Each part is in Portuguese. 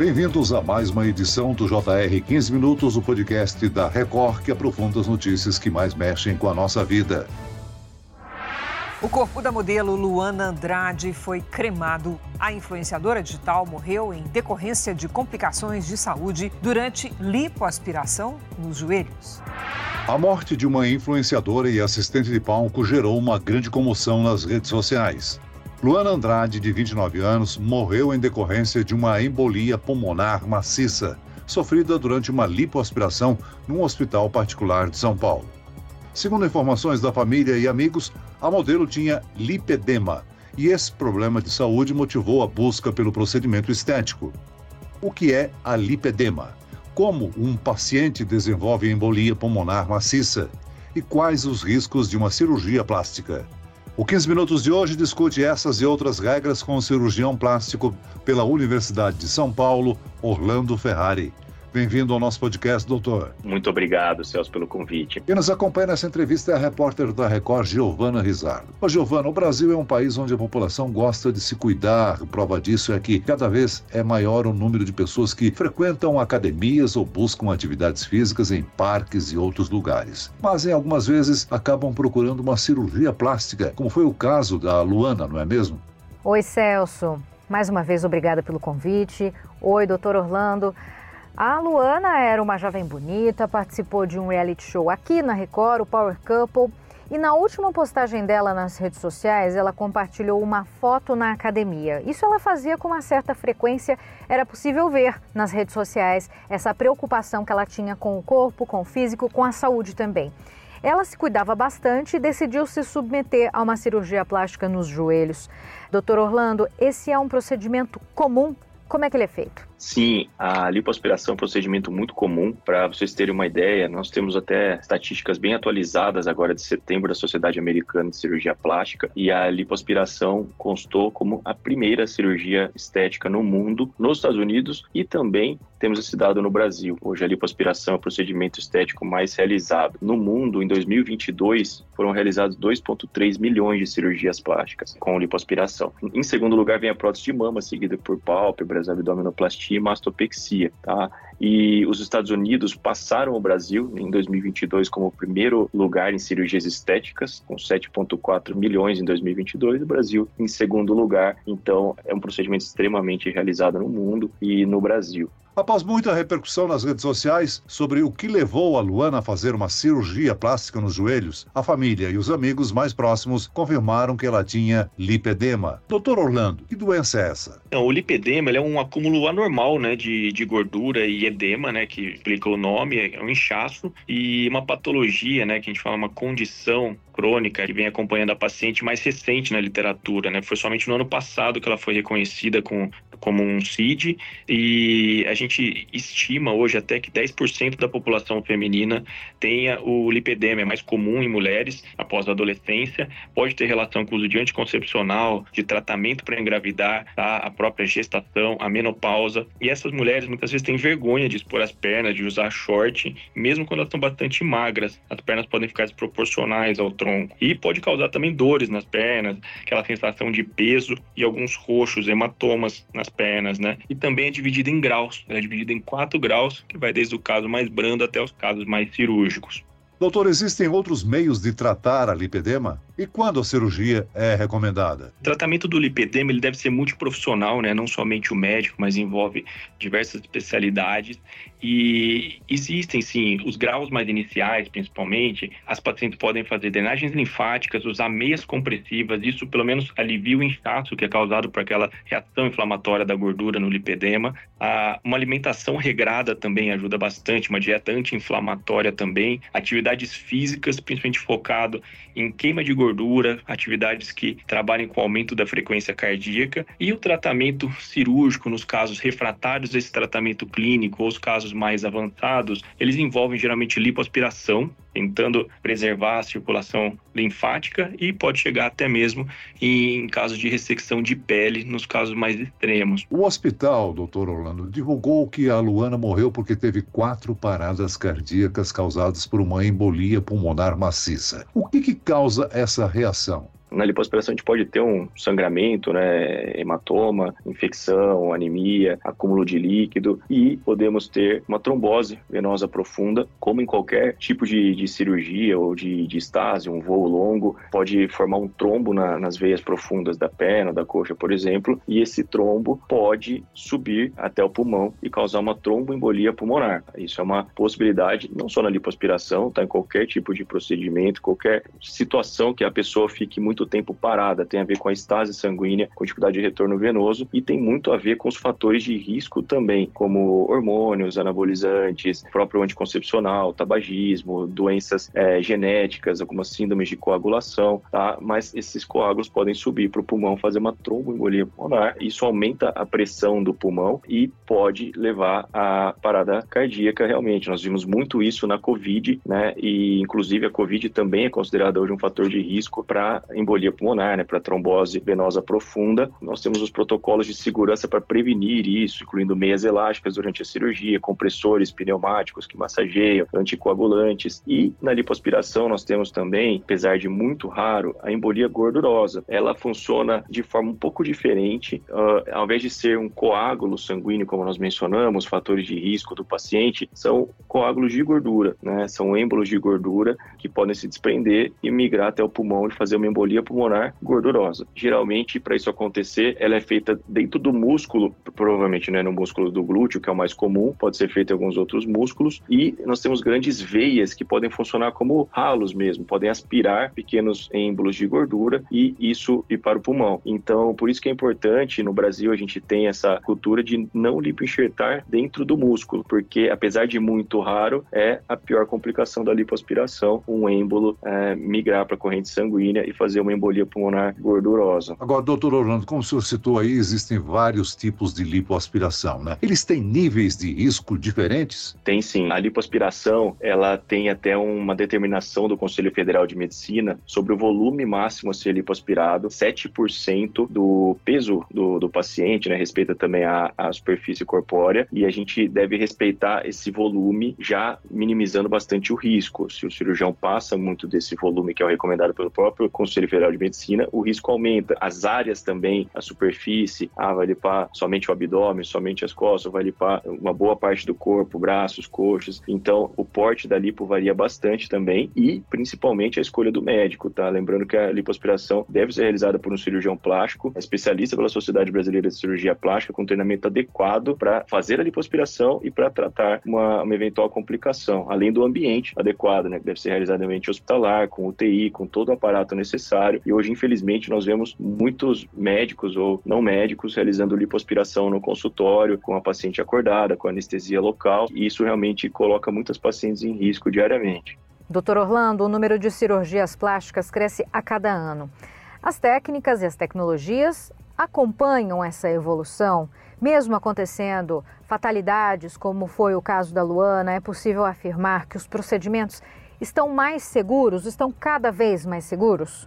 Bem-vindos a mais uma edição do JR 15 Minutos, o podcast da Record que aprofunda as notícias que mais mexem com a nossa vida. O corpo da modelo Luana Andrade foi cremado. A influenciadora digital morreu em decorrência de complicações de saúde durante lipoaspiração nos joelhos. A morte de uma influenciadora e assistente de palco gerou uma grande comoção nas redes sociais. Luana Andrade, de 29 anos, morreu em decorrência de uma embolia pulmonar maciça, sofrida durante uma lipoaspiração num hospital particular de São Paulo. Segundo informações da família e amigos, a modelo tinha lipedema e esse problema de saúde motivou a busca pelo procedimento estético. O que é a lipedema? Como um paciente desenvolve embolia pulmonar maciça? E quais os riscos de uma cirurgia plástica? O 15 Minutos de hoje discute essas e outras regras com o cirurgião plástico pela Universidade de São Paulo, Orlando Ferrari. Bem-vindo ao nosso podcast, doutor. Muito obrigado, Celso, pelo convite. Quem nos acompanha nessa entrevista é a repórter da Record, Giovana Rizardo. Ô, Giovana, o Brasil é um país onde a população gosta de se cuidar. Prova disso é que cada vez é maior o número de pessoas que frequentam academias ou buscam atividades físicas em parques e outros lugares. Mas, em algumas vezes, acabam procurando uma cirurgia plástica, como foi o caso da Luana, não é mesmo? Oi, Celso. Mais uma vez, obrigada pelo convite. Oi, doutor Orlando. A Luana era uma jovem bonita, participou de um reality show aqui na Record, o Power Couple. E na última postagem dela nas redes sociais, ela compartilhou uma foto na academia. Isso ela fazia com uma certa frequência, era possível ver nas redes sociais essa preocupação que ela tinha com o corpo, com o físico, com a saúde também. Ela se cuidava bastante e decidiu se submeter a uma cirurgia plástica nos joelhos. Doutor Orlando, esse é um procedimento comum? Como é que ele é feito? Sim, a lipoaspiração é um procedimento muito comum. Para vocês terem uma ideia, nós temos até estatísticas bem atualizadas agora de setembro da Sociedade Americana de Cirurgia Plástica e a lipoaspiração constou como a primeira cirurgia estética no mundo, nos Estados Unidos e também temos esse dado no Brasil. Hoje a lipoaspiração é o procedimento estético mais realizado. No mundo, em 2022, foram realizados 2,3 milhões de cirurgias plásticas com lipoaspiração. Em segundo lugar vem a prótese de mama, seguida por pálpebras, abdominoplastia mastopexia, tá? E os Estados Unidos passaram o Brasil em 2022 como primeiro lugar em cirurgias estéticas, com 7,4 milhões em 2022, o Brasil em segundo lugar. Então, é um procedimento extremamente realizado no mundo e no Brasil. Após muita repercussão nas redes sociais sobre o que levou a Luana a fazer uma cirurgia plástica nos joelhos, a família e os amigos mais próximos confirmaram que ela tinha lipedema. Doutor Orlando, que doença é essa? Então, o lipedema é um acúmulo anormal né, de, de gordura e edema, né, que explica o nome, é um inchaço, e uma patologia, né, que a gente fala uma condição crônica que vem acompanhando a paciente mais recente na literatura, né? Foi somente no ano passado que ela foi reconhecida com, como um CID e a gente estima hoje até que 10% da população feminina tenha o lipedema, é mais comum em mulheres após a adolescência, pode ter relação com o uso de anticoncepcional, de tratamento para engravidar, tá? a própria gestação, a menopausa. E essas mulheres muitas vezes têm vergonha de expor as pernas, de usar short, mesmo quando elas estão bastante magras, as pernas podem ficar desproporcionais ao tronco. E pode causar também dores nas pernas, aquela sensação de peso e alguns roxos, hematomas nas pernas, né? E também é dividida em graus. Ela é dividida em quatro graus, que vai desde o caso mais brando até os casos mais cirúrgicos. Doutor, existem outros meios de tratar a lipedema? E quando a cirurgia é recomendada? O tratamento do lipedema ele deve ser multiprofissional, né? não somente o médico, mas envolve diversas especialidades. E existem, sim, os graus mais iniciais, principalmente. As pacientes podem fazer drenagens linfáticas, usar meias compressivas. Isso, pelo menos, alivia o inchaço que é causado por aquela reação inflamatória da gordura no lipedema. Ah, uma alimentação regrada também ajuda bastante, uma dieta anti-inflamatória também. Atividade atividades físicas, principalmente focado em queima de gordura, atividades que trabalhem com aumento da frequência cardíaca e o tratamento cirúrgico nos casos refratários esse tratamento clínico ou os casos mais avançados, eles envolvem geralmente lipoaspiração, tentando preservar a circulação linfática e pode chegar até mesmo em casos de ressecção de pele, nos casos mais extremos. O hospital, doutor Orlando, divulgou que a Luana morreu porque teve quatro paradas cardíacas causadas por uma embolia pulmonar maciça. O que, que causa essa reação? Na lipoaspiração a gente pode ter um sangramento, né, hematoma, infecção, anemia, acúmulo de líquido e podemos ter uma trombose venosa profunda, como em qualquer tipo de, de cirurgia ou de, de estase, um voo longo, pode formar um trombo na, nas veias profundas da perna, da coxa, por exemplo, e esse trombo pode subir até o pulmão e causar uma tromboembolia pulmonar. Isso é uma possibilidade, não só na lipoaspiração, tá? Em qualquer tipo de procedimento, qualquer situação que a pessoa fique muito tempo parada, tem a ver com a estase sanguínea, com dificuldade de retorno venoso e tem muito a ver com os fatores de risco também, como hormônios, anabolizantes, próprio anticoncepcional, tabagismo, doenças é, genéticas, algumas síndromes de coagulação, tá? Mas esses coágulos podem subir para o pulmão, fazer uma tromboembolia pulmonar. Isso aumenta a pressão do pulmão e pode levar à parada cardíaca realmente. Nós vimos muito isso na COVID, né? E inclusive a COVID também é considerada hoje um fator de risco para embolia pulmonar, né? Para trombose venosa profunda. Nós temos os protocolos de segurança para prevenir isso, incluindo meias elásticas durante a cirurgia, compressores pneumáticos que massageiam, anticoagulantes e na lipoaspiração nós temos também, apesar de muito raro, a embolia gordurosa. Ela funciona de forma um pouco diferente, uh, ao invés de ser um coágulo sanguíneo, como nós mencionamos, fatores de risco do paciente, são coágulos de gordura, né? São êmbolos de gordura que podem se desprender e migrar até o pulmão e fazer uma embolia pulmonar gordurosa. Geralmente, para isso acontecer, ela é feita dentro do músculo, provavelmente né, no músculo do glúteo, que é o mais comum, pode ser feita em alguns outros músculos, e nós temos grandes veias que podem funcionar como ralos mesmo, podem aspirar pequenos êmbolos de gordura e isso ir para o pulmão. Então, por isso que é importante, no Brasil a gente tem essa cultura de não lipoenxertar dentro do músculo, porque apesar de muito raro, é a pior complicação da lipoaspiração, um êmbolo é, migrar para a corrente sanguínea e fazer uma embolia pulmonar gordurosa. Agora, doutor Orlando, como o senhor citou aí, existem vários tipos de lipoaspiração, né? Eles têm níveis de risco diferentes? Tem sim. A lipoaspiração, ela tem até uma determinação do Conselho Federal de Medicina sobre o volume máximo a ser lipoaspirado, 7% do peso do, do paciente, né? Respeita também a, a superfície corpórea e a gente deve respeitar esse volume já minimizando bastante o risco. Se o cirurgião passa muito desse volume que é o recomendado pelo próprio Conselho Federal de Medicina, o risco aumenta. As áreas também, a superfície, ah, vai limpar somente o abdômen, somente as costas, vai limpar uma boa parte do corpo, braços, coxas. Então, o porte da lipo varia bastante também e principalmente a escolha do médico, tá? Lembrando que a lipoaspiração deve ser realizada por um cirurgião plástico, especialista pela Sociedade Brasileira de Cirurgia Plástica, com treinamento adequado para fazer a lipoaspiração e para tratar uma, uma, eventual complicação, além do ambiente adequado, né? Que deve ser realizado em ambiente hospitalar, com UTI, com todo o aparato necessário. E hoje, infelizmente, nós vemos muitos médicos ou não médicos realizando lipoaspiração no consultório, com a paciente acordada, com anestesia local, e isso realmente coloca muitas pacientes em risco diariamente. Doutor Orlando, o número de cirurgias plásticas cresce a cada ano. As técnicas e as tecnologias acompanham essa evolução? Mesmo acontecendo fatalidades, como foi o caso da Luana, é possível afirmar que os procedimentos estão mais seguros, estão cada vez mais seguros?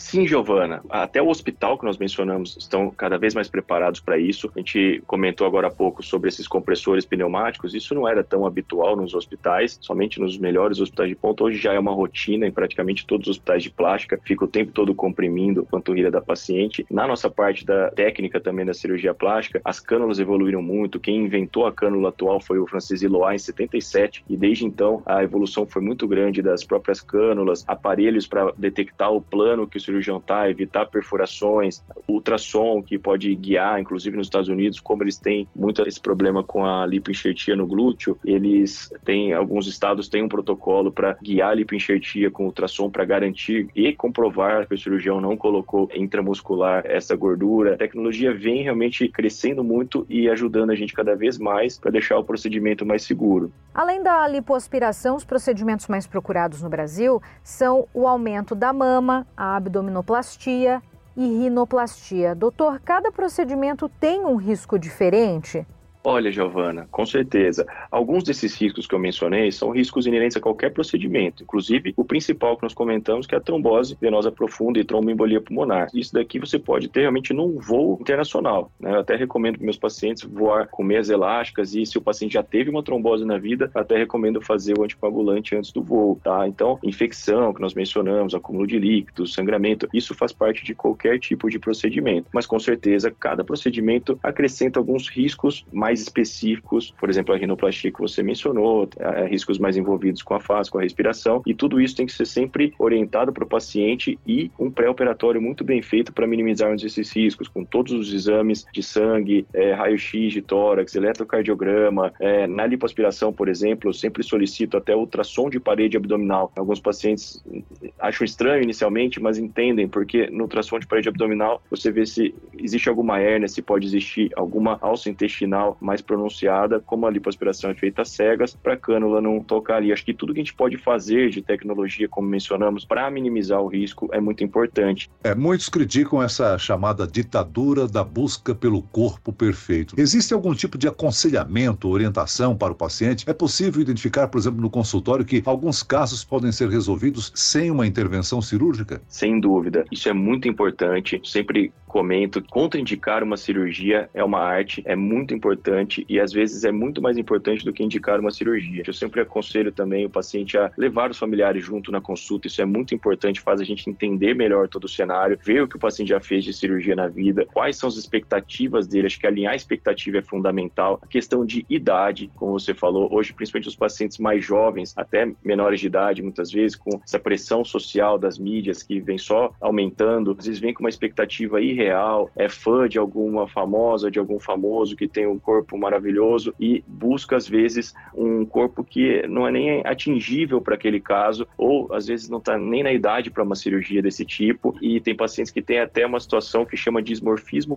Sim, Giovana. Até o hospital que nós mencionamos estão cada vez mais preparados para isso. A gente comentou agora há pouco sobre esses compressores pneumáticos. Isso não era tão habitual nos hospitais, somente nos melhores hospitais de ponta. Hoje já é uma rotina em praticamente todos os hospitais de plástica. Fica o tempo todo comprimindo a panturrilha da paciente. Na nossa parte da técnica também da cirurgia plástica, as cânulas evoluíram muito. Quem inventou a cânula atual foi o Francis Iloá em 77 e desde então a evolução foi muito grande das próprias cânulas, aparelhos para detectar o plano que o cirurgião está, evitar perfurações, ultrassom que pode guiar, inclusive nos Estados Unidos, como eles têm muito esse problema com a lipoenxertia no glúteo, eles têm, alguns estados têm um protocolo para guiar a lipoenxertia com ultrassom para garantir e comprovar que o cirurgião não colocou intramuscular essa gordura. A tecnologia vem realmente crescendo muito e ajudando a gente cada vez mais para deixar o procedimento mais seguro. Além da lipoaspiração, os procedimentos mais procurados no Brasil são o aumento da mama, a abdominoplastia e rinoplastia. Doutor, cada procedimento tem um risco diferente? Olha, Giovana, com certeza. Alguns desses riscos que eu mencionei são riscos inerentes a qualquer procedimento, inclusive o principal que nós comentamos, que é a trombose venosa profunda e tromboembolia pulmonar. Isso daqui você pode ter realmente num voo internacional. Né? Eu até recomendo para meus pacientes voar com meias elásticas e se o paciente já teve uma trombose na vida, até recomendo fazer o anticoagulante antes do voo, tá? Então, infecção que nós mencionamos, acúmulo de líquidos, sangramento, isso faz parte de qualquer tipo de procedimento. Mas com certeza, cada procedimento acrescenta alguns riscos mais específicos, por exemplo, a rinoplastia que você mencionou, é, riscos mais envolvidos com a face, com a respiração, e tudo isso tem que ser sempre orientado para o paciente e um pré-operatório muito bem feito para minimizarmos esses riscos, com todos os exames de sangue, é, raio-x de tórax, eletrocardiograma, é, na lipoaspiração, por exemplo, eu sempre solicito até ultrassom de parede abdominal. Alguns pacientes acham estranho inicialmente, mas entendem, porque no ultrassom de parede abdominal você vê se existe alguma hérnia, se pode existir alguma alça intestinal mais pronunciada, como a lipoaspiração é feita cegas, para a cânula não tocar ali. Acho que tudo que a gente pode fazer de tecnologia, como mencionamos, para minimizar o risco é muito importante. É, muitos criticam essa chamada ditadura da busca pelo corpo perfeito. Existe algum tipo de aconselhamento, orientação para o paciente? É possível identificar, por exemplo, no consultório, que alguns casos podem ser resolvidos sem uma intervenção cirúrgica? Sem dúvida. Isso é muito importante. Sempre comento, contraindicar uma cirurgia é uma arte, é muito importante e às vezes é muito mais importante do que indicar uma cirurgia. Eu sempre aconselho também o paciente a levar os familiares junto na consulta, isso é muito importante, faz a gente entender melhor todo o cenário, ver o que o paciente já fez de cirurgia na vida, quais são as expectativas dele, acho que alinhar a expectativa é fundamental. A questão de idade, como você falou, hoje principalmente os pacientes mais jovens, até menores de idade, muitas vezes com essa pressão social das mídias que vem só aumentando, às vezes vem com uma expectativa irreal real, é fã de alguma famosa, de algum famoso que tem um corpo maravilhoso e busca, às vezes, um corpo que não é nem atingível para aquele caso, ou às vezes não está nem na idade para uma cirurgia desse tipo. E tem pacientes que têm até uma situação que chama de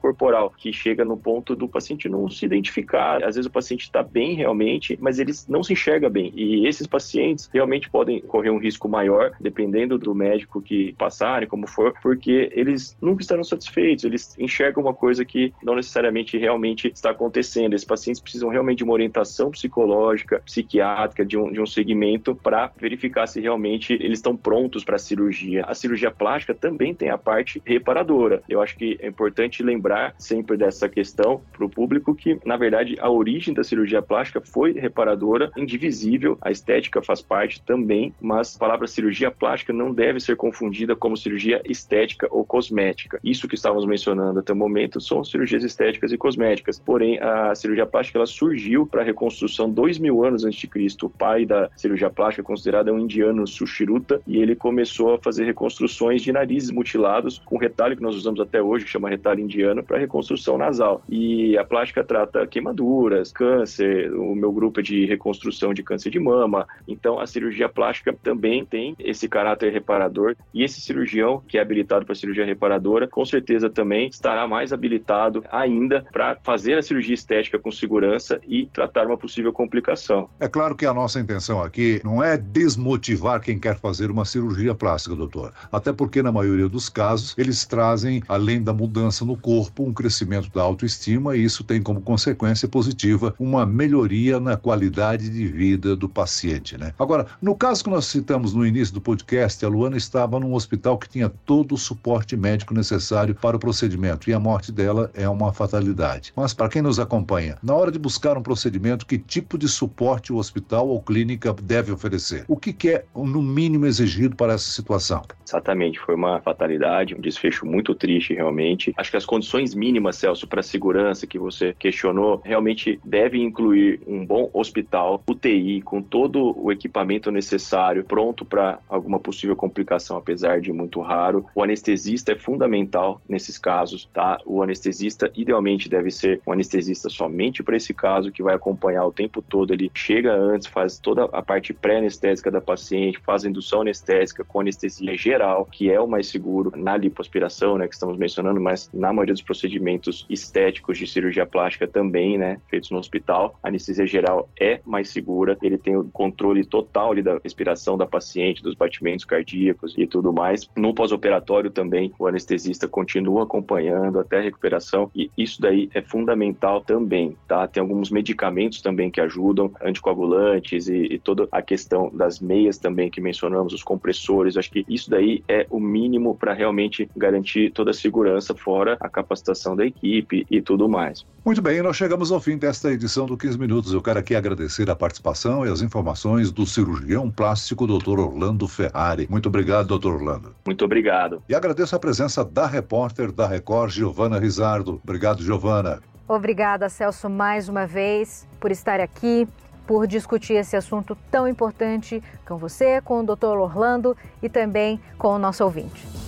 corporal, que chega no ponto do paciente não se identificar. Às vezes o paciente está bem realmente, mas ele não se enxerga bem. E esses pacientes realmente podem correr um risco maior, dependendo do médico que passarem, como for, porque eles nunca estarão satisfeitos eles enxergam uma coisa que não necessariamente realmente está acontecendo. Esses pacientes precisam realmente de uma orientação psicológica, psiquiátrica, de um, de um segmento para verificar se realmente eles estão prontos para a cirurgia. A cirurgia plástica também tem a parte reparadora. Eu acho que é importante lembrar sempre dessa questão para o público que, na verdade, a origem da cirurgia plástica foi reparadora, indivisível. A estética faz parte também, mas a palavra cirurgia plástica não deve ser confundida como cirurgia estética ou cosmética. Isso que estávamos mencionando até o momento são cirurgias estéticas e cosméticas. Porém, a cirurgia plástica ela surgiu para a reconstrução dois mil anos antes de Cristo. O pai da cirurgia plástica, considerado um indiano Sushruta, e ele começou a fazer reconstruções de narizes mutilados com retalho que nós usamos até hoje, que chama retalho indiano, para reconstrução nasal. E a plástica trata queimaduras, câncer, o meu grupo é de reconstrução de câncer de mama. Então, a cirurgia plástica também tem esse caráter reparador. E esse cirurgião que é habilitado para cirurgia reparadora, com certeza também estará mais habilitado ainda para fazer a cirurgia estética com segurança e tratar uma possível complicação. É claro que a nossa intenção aqui não é desmotivar quem quer fazer uma cirurgia plástica, doutor. Até porque, na maioria dos casos, eles trazem, além da mudança no corpo, um crescimento da autoestima e isso tem como consequência positiva uma melhoria na qualidade de vida do paciente, né? Agora, no caso que nós citamos no início do podcast, a Luana estava num hospital que tinha todo o suporte médico necessário para o procedimento e a morte dela é uma fatalidade. Mas para quem nos acompanha, na hora de buscar um procedimento, que tipo de suporte o hospital ou clínica deve oferecer? O que, que é, no mínimo, exigido para essa situação? Exatamente, foi uma fatalidade, um desfecho muito triste, realmente. Acho que as condições mínimas, Celso, para segurança que você questionou, realmente devem incluir um bom hospital, UTI, com todo o equipamento necessário, pronto para alguma possível complicação, apesar de muito raro. O anestesista é fundamental nesse nesses casos, tá? O anestesista idealmente deve ser um anestesista somente para esse caso, que vai acompanhar o tempo todo. Ele chega antes, faz toda a parte pré-anestésica da paciente, faz indução anestésica com anestesia geral, que é o mais seguro na lipoaspiração, né, que estamos mencionando, mas na maioria dos procedimentos estéticos de cirurgia plástica também, né, feitos no hospital, a anestesia geral é mais segura, ele tem o controle total ali, da respiração da paciente, dos batimentos cardíacos e tudo mais. No pós-operatório também, o anestesista continua acompanhando até a recuperação e isso daí é fundamental também, tá? Tem alguns medicamentos também que ajudam, anticoagulantes e, e toda a questão das meias também que mencionamos, os compressores. Acho que isso daí é o mínimo para realmente garantir toda a segurança, fora a capacitação da equipe e tudo mais. Muito bem, nós chegamos ao fim desta edição do 15 Minutos. Eu quero aqui agradecer a participação e as informações do cirurgião plástico Dr. Orlando Ferrari. Muito obrigado, doutor Orlando. Muito obrigado. E agradeço a presença da repórter da Record, Giovana Rizardo. Obrigado, Giovana. Obrigada, Celso, mais uma vez por estar aqui, por discutir esse assunto tão importante com você, com o Dr. Orlando e também com o nosso ouvinte.